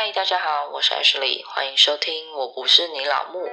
嗨，大家好，我是 Ashley，欢迎收听。我不是你老木。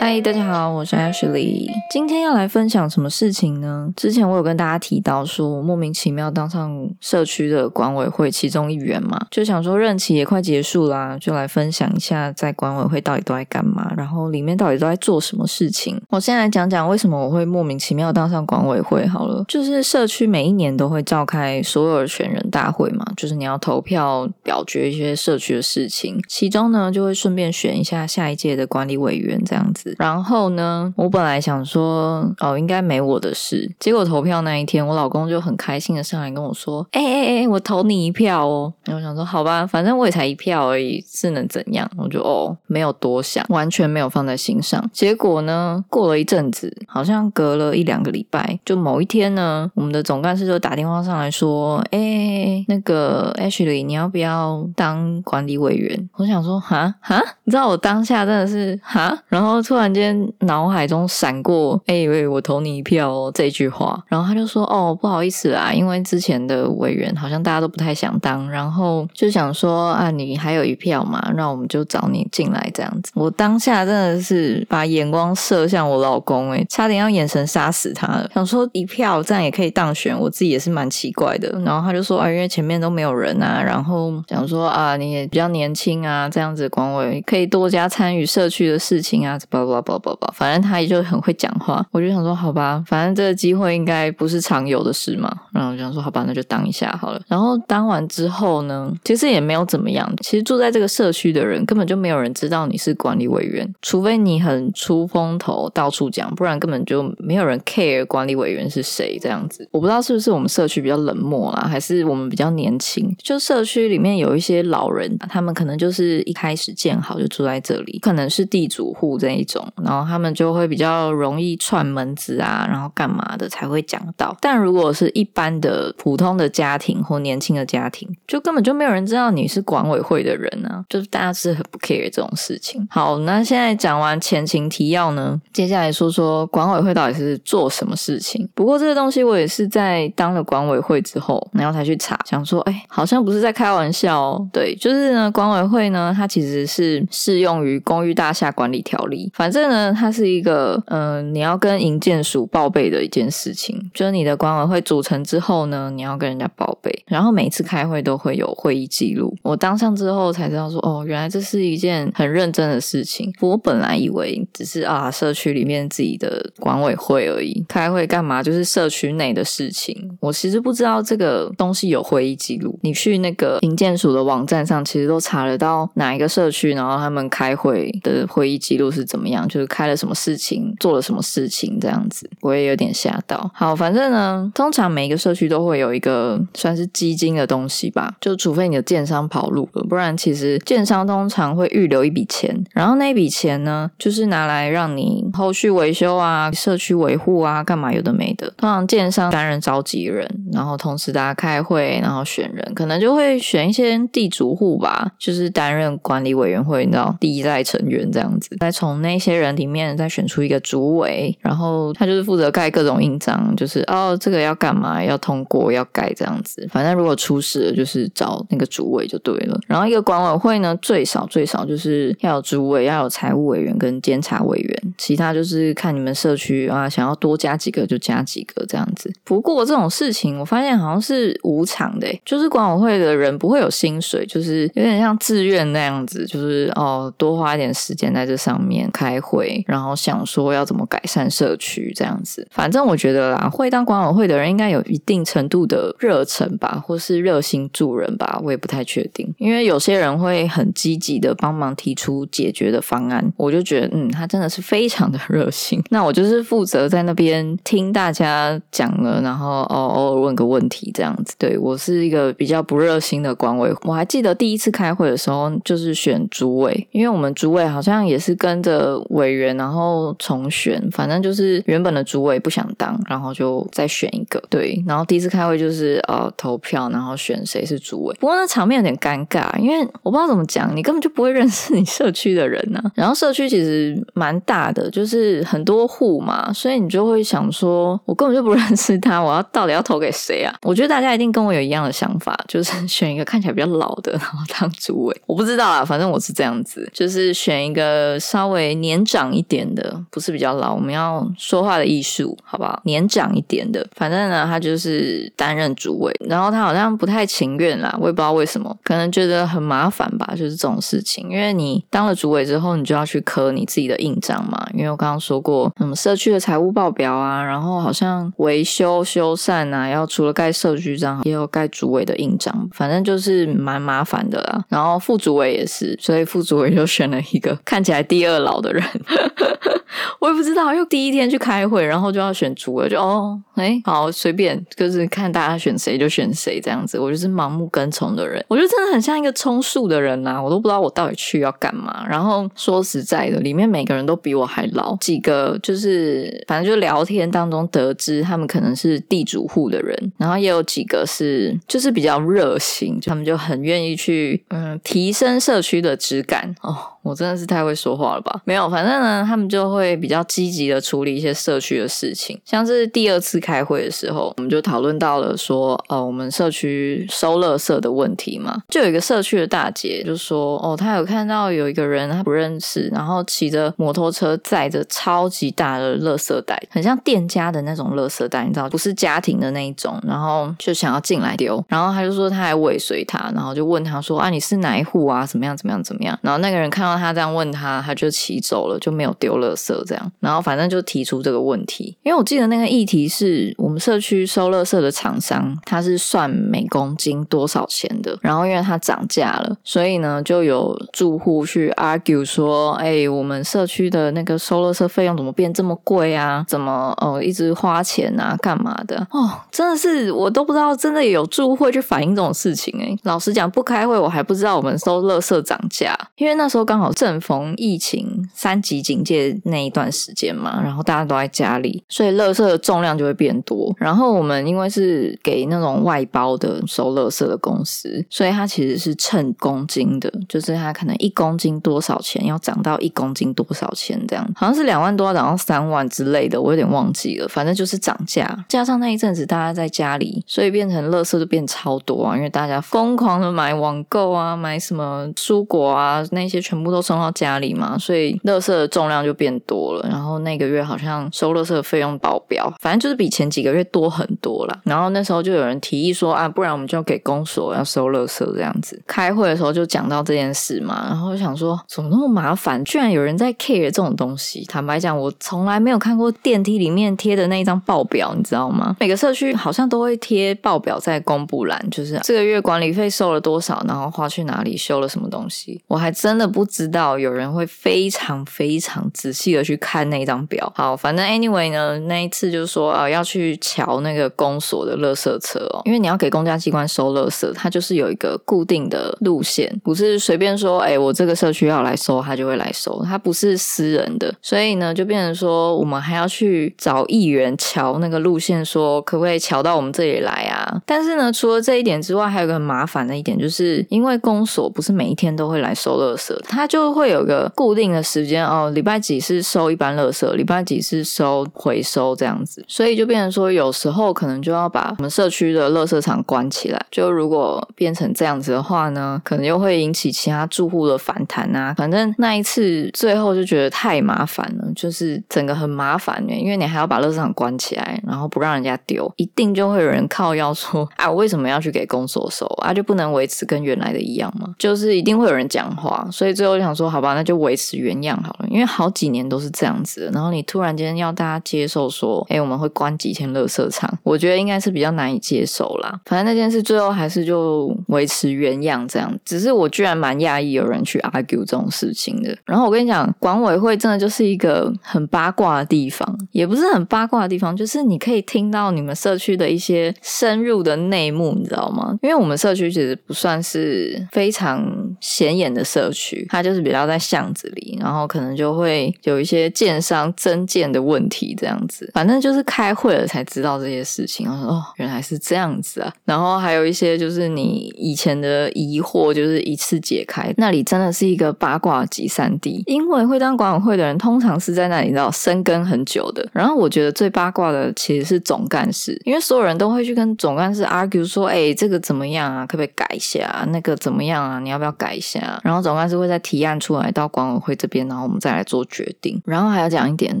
嗨，大家好，我是 Ashley。今天要来分享什么事情呢？之前我有跟大家提到说，莫名其妙当上社区的管委会其中一员嘛，就想说任期也快结束啦，就来分享一下在管委会到底都在干嘛，然后里面到底都在做什么事情。我先来讲讲为什么我会莫名其妙当上管委会好了，就是社区每一年都会召开所有的选人大会嘛，就是你要投票表决一些社区的事情，其中呢就会顺便选一下下一届的管理委员这样子。然后呢，我本来想说，哦，应该没我的事。结果投票那一天，我老公就很开心的上来跟我说：“哎哎哎，我投你一票哦。”然后我想说，好吧，反正我也才一票而已，是能怎样？我就哦，没有多想，完全没有放在心上。结果呢，过了一阵子，好像隔了一两个礼拜，就某一天呢，我们的总干事就打电话上来说：“哎，那个 Ashley，你要不要当管理委员？”我想说，哈哈，你知道我当下真的是哈，然后突。突然间，脑海中闪过“哎喂，我投你一票哦”这句话，然后他就说：“哦，不好意思啊，因为之前的委员好像大家都不太想当，然后就想说啊，你还有一票嘛，那我们就找你进来这样子。”我当下真的是把眼光射向我老公，哎，差点要眼神杀死他了。想说一票这样也可以当选，我自己也是蛮奇怪的。然后他就说：“啊，因为前面都没有人啊，然后想说啊，你也比较年轻啊，这样子管委可以多加参与社区的事情啊，”不不不不，反正他也就很会讲话，我就想说好吧，反正这个机会应该不是常有的事嘛。然后我就想说好吧，那就当一下好了。然后当完之后呢，其实也没有怎么样。其实住在这个社区的人根本就没有人知道你是管理委员，除非你很出风头到处讲，不然根本就没有人 care 管理委员是谁这样子。我不知道是不是我们社区比较冷漠啦，还是我们比较年轻。就社区里面有一些老人，他们可能就是一开始建好就住在这里，可能是地主户这一种。然后他们就会比较容易串门子啊，然后干嘛的才会讲到。但如果是一般的普通的家庭或年轻的家庭，就根本就没有人知道你是管委会的人呢，就是大家是很不 care 这种事情。好，那现在讲完前情提要呢，接下来说说管委会到底是做什么事情。不过这个东西我也是在当了管委会之后，然后才去查，想说，哎，好像不是在开玩笑。哦。对，就是呢，管委会呢，它其实是适用于公寓大厦管理条例，反反正。呢，它是一个嗯，你要跟营建署报备的一件事情，就是你的管委会组成之后呢，你要跟人家报备，然后每次开会都会有会议记录。我当上之后才知道说，哦，原来这是一件很认真的事情。我本来以为只是啊，社区里面自己的管委会而已，开会干嘛？就是社区内的事情。我其实不知道这个东西有会议记录。你去那个营建署的网站上，其实都查得到哪一个社区，然后他们开会的会议记录是怎么样，就。是开了什么事情，做了什么事情，这样子我也有点吓到。好，反正呢，通常每一个社区都会有一个算是基金的东西吧，就除非你的建商跑路了，不然其实建商通常会预留一笔钱，然后那笔钱呢，就是拿来让你后续维修啊、社区维护啊、干嘛有的没的。通常建商担任召集人，然后同时大家开会，然后选人，可能就会选一些地主户吧，就是担任管理委员会，你知道第一代成员这样子，再从那些些人。里面再选出一个主委，然后他就是负责盖各种印章，就是哦，这个要干嘛，要通过，要盖这样子。反正如果出事了，就是找那个主委就对了。然后一个管委会呢，最少最少就是要有主委，要有财务委员跟监察委员，其他就是看你们社区啊，想要多加几个就加几个这样子。不过这种事情我发现好像是无偿的，就是管委会的人不会有薪水，就是有点像自愿那样子，就是哦，多花一点时间在这上面开开会。然后想说要怎么改善社区这样子，反正我觉得啦，会当管委会的人应该有一定程度的热忱吧，或是热心助人吧，我也不太确定。因为有些人会很积极的帮忙提出解决的方案，我就觉得嗯，他真的是非常的热心。那我就是负责在那边听大家讲了，然后哦偶尔问个问题这样子。对我是一个比较不热心的管委。我还记得第一次开会的时候，就是选主委，因为我们主委好像也是跟着委员，然后重选，反正就是原本的主委不想当，然后就再选一个。对，然后第一次开会就是呃投票，然后选谁是主委。不过那场面有点尴尬，因为我不知道怎么讲，你根本就不会认识你社区的人呢。然后社区其实蛮大的，就是很多户嘛，所以你就会想说，我根本就不认识他，我要到底要投给谁啊？我觉得大家一定跟我有一样的想法，就是选一个看起来比较老的，然后当主委。我不知道啊，反正我是这样子，就是选一个稍微年年长一点的，不是比较老。我们要说话的艺术，好不好？年长一点的，反正呢，他就是担任主委，然后他好像不太情愿啦，我也不知道为什么，可能觉得很麻烦吧，就是这种事情。因为你当了主委之后，你就要去刻你自己的印章嘛。因为我刚刚说过，嗯，社区的财务报表啊，然后好像维修修缮啊，要除了盖社区章，也有盖主委的印章，反正就是蛮麻烦的啦。然后副主委也是，所以副主委就选了一个看起来第二老的人。我也不知道，又第一天去开会，然后就要选主了，就哦，哎，好随便，就是看大家选谁就选谁这样子。我就是盲目跟从的人，我觉得真的很像一个充数的人呐，我都不知道我到底去要干嘛。然后说实在的，里面每个人都比我还老，几个就是反正就聊天当中得知他们可能是地主户的人，然后也有几个是就是比较热心，他们就很愿意去嗯提升社区的质感哦。我真的是太会说话了吧？没有，反正呢，他们就会比较积极的处理一些社区的事情。像是第二次开会的时候，我们就讨论到了说，呃，我们社区收垃圾的问题嘛。就有一个社区的大姐就说，哦，她有看到有一个人她不认识，然后骑着摩托车载着超级大的垃圾袋，很像店家的那种垃圾袋，你知道，不是家庭的那一种，然后就想要进来丢。然后他就说他还尾随他，然后就问他说，啊，你是哪一户啊？怎么样？怎么样？怎么样？然后那个人看到。他这样问他，他就骑走了，就没有丢垃圾这样。然后反正就提出这个问题，因为我记得那个议题是我们社区收垃圾的厂商，他是算每公斤多少钱的。然后因为它涨价了，所以呢就有住户去 argue 说：“哎，我们社区的那个收垃圾费用怎么变这么贵啊？怎么哦一直花钱啊？干嘛的？哦，真的是我都不知道，真的有住户会去反映这种事情哎。老实讲，不开会我还不知道我们收垃圾涨价，因为那时候刚好。正逢疫情三级警戒那一段时间嘛，然后大家都在家里，所以垃圾的重量就会变多。然后我们因为是给那种外包的收垃圾的公司，所以它其实是称公斤的，就是它可能一公斤多少钱，要涨到一公斤多少钱这样，好像是两万多要涨到三万之类的，我有点忘记了。反正就是涨价，加上那一阵子大家在家里，所以变成垃圾就变超多啊，因为大家疯狂的买网购啊，买什么蔬果啊，那些全部都。送到家里嘛，所以垃圾的重量就变多了。然后那个月好像收垃圾的费用爆表，反正就是比前几个月多很多了。然后那时候就有人提议说啊，不然我们就给公所要收垃圾这样子。开会的时候就讲到这件事嘛，然后想说怎么那么麻烦，居然有人在 care 这种东西。坦白讲，我从来没有看过电梯里面贴的那一张报表，你知道吗？每个社区好像都会贴报表在公布栏，就是这个月管理费收了多少，然后花去哪里，修了什么东西。我还真的不知。道有人会非常非常仔细的去看那张表。好，反正 anyway 呢，那一次就是说啊，要去瞧那个公所的垃圾车哦，因为你要给公家机关收垃圾，它就是有一个固定的路线，不是随便说，哎，我这个社区要来收，它就会来收，它不是私人的，所以呢，就变成说，我们还要去找议员瞧那个路线，说可不可以瞧到我们这里来啊？但是呢，除了这一点之外，还有个很麻烦的一点，就是因为公所不是每一天都会来收垃圾，它就会有个固定的时间哦，礼拜几是收一般垃圾，礼拜几是收回收这样子，所以就变成说，有时候可能就要把我们社区的垃圾场关起来。就如果变成这样子的话呢，可能又会引起其他住户的反弹啊。反正那一次最后就觉得太麻烦了，就是整个很麻烦，因为你还要把垃圾场关起来，然后不让人家丢，一定就会有人靠要说 啊，我为什么要去给公所收啊？就不能维持跟原来的一样吗？就是一定会有人讲话，所以最后就想说，好吧，那就维持原样好了，因为好几年都是这样子。然后你突然间要大家接受说，哎，我们会关几天乐色场，我觉得应该是比较难以接受啦。反正那件事最后还是就维持原样这样。只是我居然蛮讶异有人去 argue 这种事情的。然后我跟你讲，管委会真的就是一个很八卦的地方，也不是很八卦的地方，就是你可以听到你们社区的一些深入的内幕，你知道吗？因为我们社区其实不算是非常显眼的社区，它就。就是比较在巷子里，然后可能就会有一些建商增建的问题这样子。反正就是开会了才知道这些事情。我说哦，原来是这样子啊。然后还有一些就是你以前的疑惑，就是一次解开。那里真的是一个八卦集散地，因为会当管委会的人通常是在那里知道生根很久的。然后我觉得最八卦的其实是总干事，因为所有人都会去跟总干事 argue 说，哎，这个怎么样啊？可不可以改一下？那个怎么样啊？你要不要改一下？然后总干事会在提案出来到管委会这边，然后我们再来做决定。然后还要讲一点，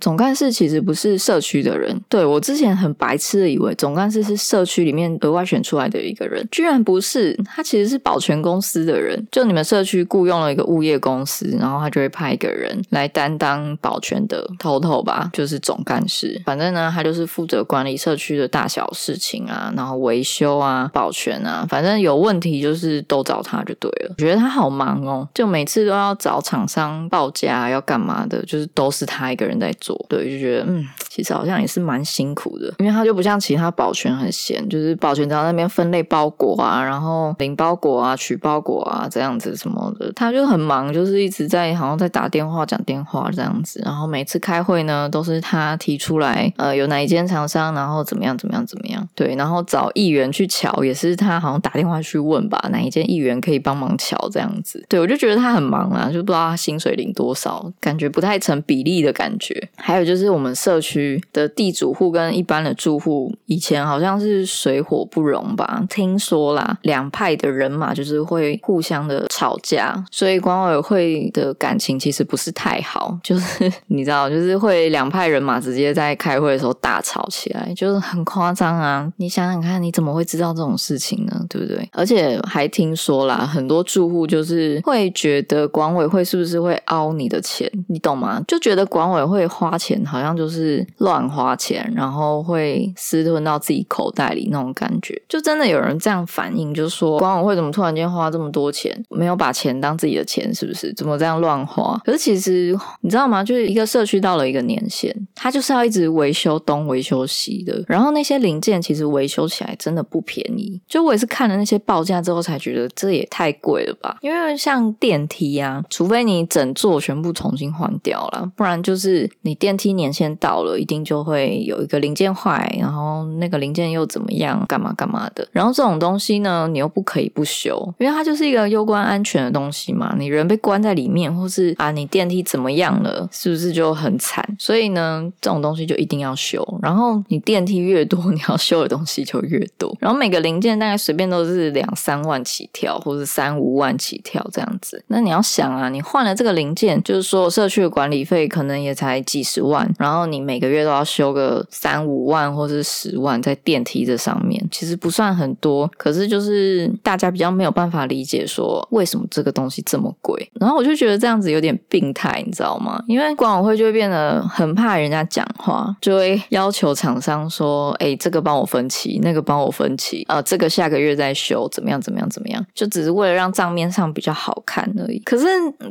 总干事其实不是社区的人。对我之前很白痴的以为总干事是社区里面额外选出来的一个人，居然不是，他其实是保全公司的人。就你们社区雇佣了一个物业公司，然后他就会派一个人来担当保全的头头吧，就是总干事。反正呢，他就是负责管理社区的大小事情啊，然后维修啊、保全啊，反正有问题就是都找他就对了。我觉得他好忙哦，就每次都要要找厂商报价要干嘛的，就是都是他一个人在做。对，就觉得嗯，其实好像也是蛮辛苦的，因为他就不像其他保全很闲，就是保全在那边分类包裹啊，然后领包裹啊、取包裹啊这样子什么的，他就很忙，就是一直在好像在打电话、讲电话这样子。然后每次开会呢，都是他提出来，呃，有哪一间厂商，然后怎么样、怎么样、怎么样。对，然后找议员去瞧，也是他好像打电话去问吧，哪一间议员可以帮忙瞧这样子。对我就觉得他很忙啊，就不知道他薪水领多少，感觉不太成比例的感觉。还有就是我们社区的地主户跟一般的住户，以前好像是水火不容吧？听说啦，两派的人马就是会互相的吵架，所以管委会的感情其实不是太好。就是 你知道，就是会两派人马直接在开会的时候大吵起来，就是很夸张啊！你想想看，你怎么会知道这种事情呢？对不对？而且还听说啦，很多住户就是会觉得管委会是不是会凹你的钱？你懂吗？就觉得管委会花钱好像就是乱花钱，然后会私吞到自己口袋里那种感觉。就真的有人这样反映，就说管委会怎么突然间花这么多钱，没有把钱当自己的钱，是不是？怎么这样乱花？可是其实你知道吗？就是一个社区到了一个年限，它就是要一直维修东维修西的，然后那些零件其实维修起来真的不便宜。就我也是看了那些报价之后才觉得这也太贵了吧？因为像电梯啊，除非你整座全部重新换掉了，不然就是你电梯年限到了，一定就会有一个零件坏，然后那个零件又怎么样，干嘛干嘛的。然后这种东西呢，你又不可以不修，因为它就是一个攸关安全的东西嘛。你人被关在里面，或是啊你电梯怎么样了，是不是就很惨？所以呢，这种东西就一定要修。然后你电梯越多，你要修的东西就越多。然后每个零件大概随便都是两三万起跳，或是三五万起跳这样子。那你要想啊，你换了这个零件，就是说社区的管理费可能也才几十万，然后你每个月都要修个三五万或是十万在电梯这上面，其实不算很多。可是就是大家比较没有办法理解说为什么这个东西这么贵。然后我就觉得这样子有点病态，你知道吗？因为管委会就会变得很怕人家讲话，就会要求厂商说：“哎，这个帮我分期，那个帮我分期，呃，这个下个月再修，怎么样？怎么样？怎么样？”就只是为了让账面上比较好看而已。可是，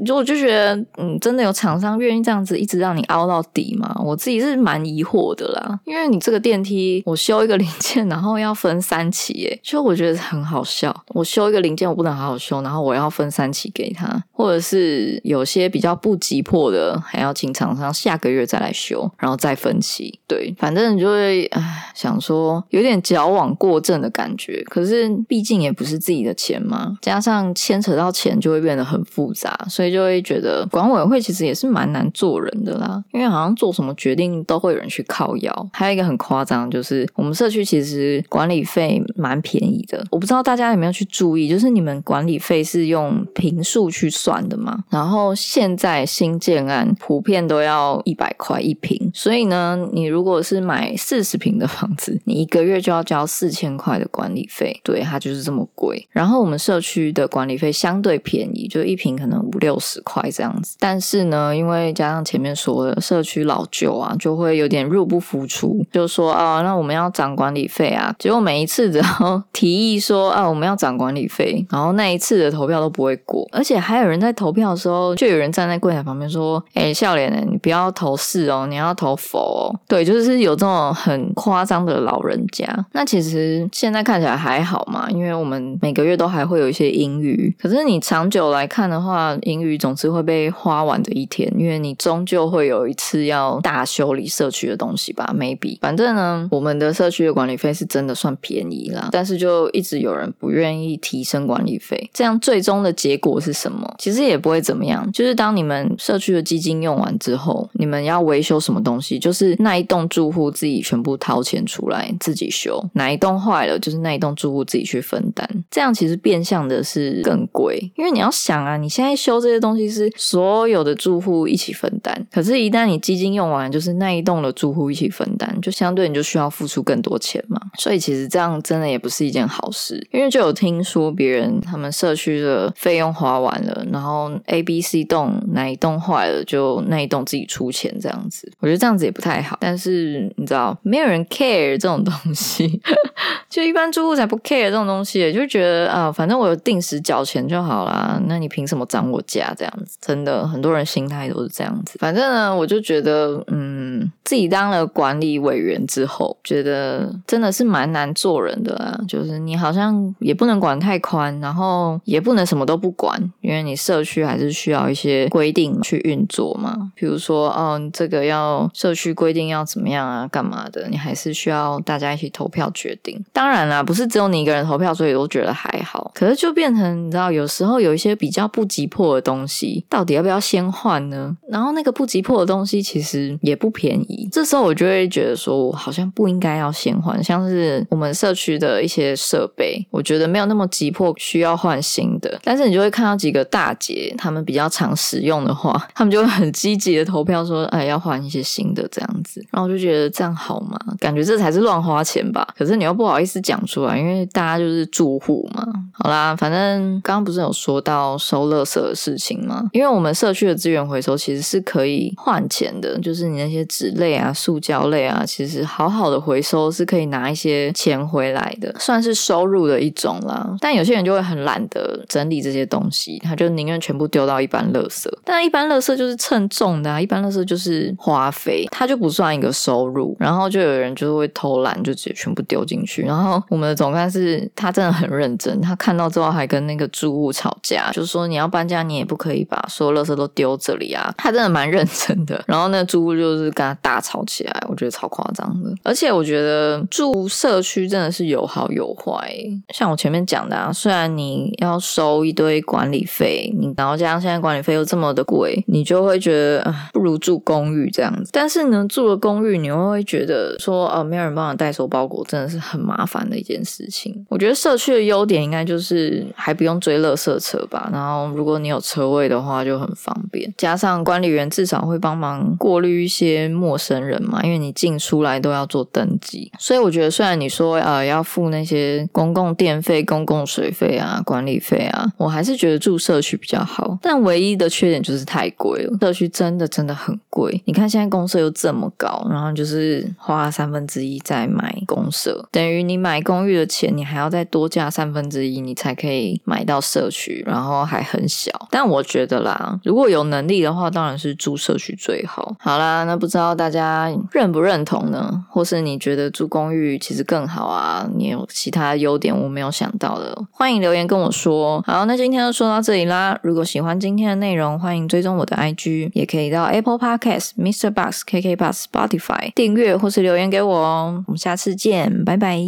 就我就觉得，嗯，真的有厂商愿意这样子一直让你凹到底吗？我自己是蛮疑惑的啦。因为你这个电梯，我修一个零件，然后要分三期，哎，就我觉得很好笑。我修一个零件，我不能好好修，然后我要分三期给他，或者是有些比较不急迫的，还要请厂商下个月再来修，然后再分期。对，反正你就会唉，想说有点矫枉过正的感觉。可是毕竟也不是自己的钱嘛，加上牵扯到钱，就会变得很复杂，所以就会觉得管委会其实也是蛮难做人的啦。因为好像做什么决定都会有人去靠腰。还有一个很夸张，就是我们社区其实管理费蛮便宜的。我不知道大家有没有去注意，就是你们管理费是用平数去算的嘛？然后现在新建案普遍都要一百块一平，所以呢，你如果是买四十平的房子，你一个月就要交四千块的管理费。对，它就是这么贵。然后我们社区的管理费相对便宜，就一平可能五六十块这样子。但是呢，因为加上前面说的社区老旧啊，就会有点入不敷出，就说啊，那我们要涨管理费啊。结果每一次只要 提议说啊，我们要涨管理费，然后那一次的投票都不会过，而且还有人在投票的时候，就有人站在柜台旁边说：“哎，笑脸呢，你不要投是哦，你要投否哦。”对，就是有这种很夸张的老人家。那其实现在看起来还好嘛，因为我们每个月都还会有一些盈余。可是你长久来看的话，英语总是会被花完的一天，因为你终究会有一次要大修理社区的东西吧？Maybe，反正呢，我们的社区的管理费是真的算便宜啦，但是就一直有人不愿意提升管理费，这样最终的结果是什么？其实也不会怎么样，就是当你们社区的基金用完之后，你们要维修什么东西，就是那一栋住户自己全部掏钱出来自己修，哪一栋坏了，就是那一栋住户自己去分担，这样其实变相的是更贵，因为你要想啊，你现在修这些东西是所有的住户一起分担，可是，一旦你基金用完，就是那一栋的住户一起分担，就相对你就需要付出更多钱嘛，所以其实这样真的也不是一件好事，因为就有听说别人他们社区的费用花完了，然后 A、B、C 栋哪一栋坏了，就那一栋自己出钱这样子，我觉得这样子也不太好，但是你知道，没有人 care 这种东西，就一般住户才不 care 这种东西，就觉得啊，反正我有定时缴钱就好啦，那你凭什么涨我家这样子？真的很多人心态都是这样子。反正呢，我就觉得，嗯，自己当了管理委员之后，觉得真的是蛮难做人的啊。就是你好像也不能管太宽，然后也不能什么都不管，因为你社区还是需要一些规定去运作嘛。比如说，哦，这个要社区规定要怎么样啊，干嘛的？你还是需要大家一起投票决定。当然啦，不是只有你一个人投票，所以都觉得还好。可是就变成你知道，有时候有一些比较不急迫的东西，到底要不要先换呢？然后那个不急迫的东西其实也不便宜，这时候我就会觉得说，我好像不应该要先换。像是我们社区的一些设备，我觉得没有那么急迫需要换新的。但是你就会看到几个大姐，他们比较常使用的话，他们就会很积极的投票说，哎，要换一些新的这样子。然后我就觉得这样好吗？感觉这才是乱花钱吧。可是你又不好意思讲出来，因为大家就是住户嘛。好啦，反正刚刚不是有说到收乐圾的事情吗？因为我们社区的资源回收其实是可以换钱的，就是你那些纸类啊、塑胶类啊，其实好好的回收是可以拿一些钱回来的，算是收入的一种啦。但有些人就会很懒得整理这些东西，他就宁愿全部丢到一般垃圾。但一般垃圾就是称重的啊，一般垃圾就是花费，它就不算一个收入。然后就有人就会偷懒，就直接全部丢进去。然后我们的总干事他真的很认真，他看到之后还跟那个住户吵架，就说你要搬家，你也不可以把所有垃圾都丢这里啊。他真的蛮认真的。然后那住户就是跟他大吵起来，我觉得超夸张的。而且我觉得住社区真的是有好有坏，像我前面讲的啊，虽然你要收一堆管理费，你然后加上现在管理费又这么的贵，你就会觉得不如住公寓这样子。但是呢，住了公寓，你又会觉得说，哦，没有人帮你代收包裹，真的是很麻烦的一件事情。我觉得社区的优点应该就是还不用追垃圾车吧，然后如果果你有车位的话就很方便，加上管理员至少会帮忙过滤一些陌生人嘛，因为你进出来都要做登记。所以我觉得，虽然你说呃要付那些公共电费、公共水费啊、管理费啊，我还是觉得住社区比较好。但唯一的缺点就是太贵了，社区真的真的很贵。你看现在公社又这么高，然后就是花三分之一在买公社，等于你买公寓的钱，你还要再多加三分之一，你才可以买到社区，然后还很但我觉得啦，如果有能力的话，当然是住社区最好。好啦，那不知道大家认不认同呢？或是你觉得住公寓其实更好啊？你有其他优点我没有想到的，欢迎留言跟我说。好，那今天就说到这里啦。如果喜欢今天的内容，欢迎追踪我的 IG，也可以到 Apple Podcast、Mr. Box、KK Box、Spotify 订阅或是留言给我哦。我们下次见，拜拜。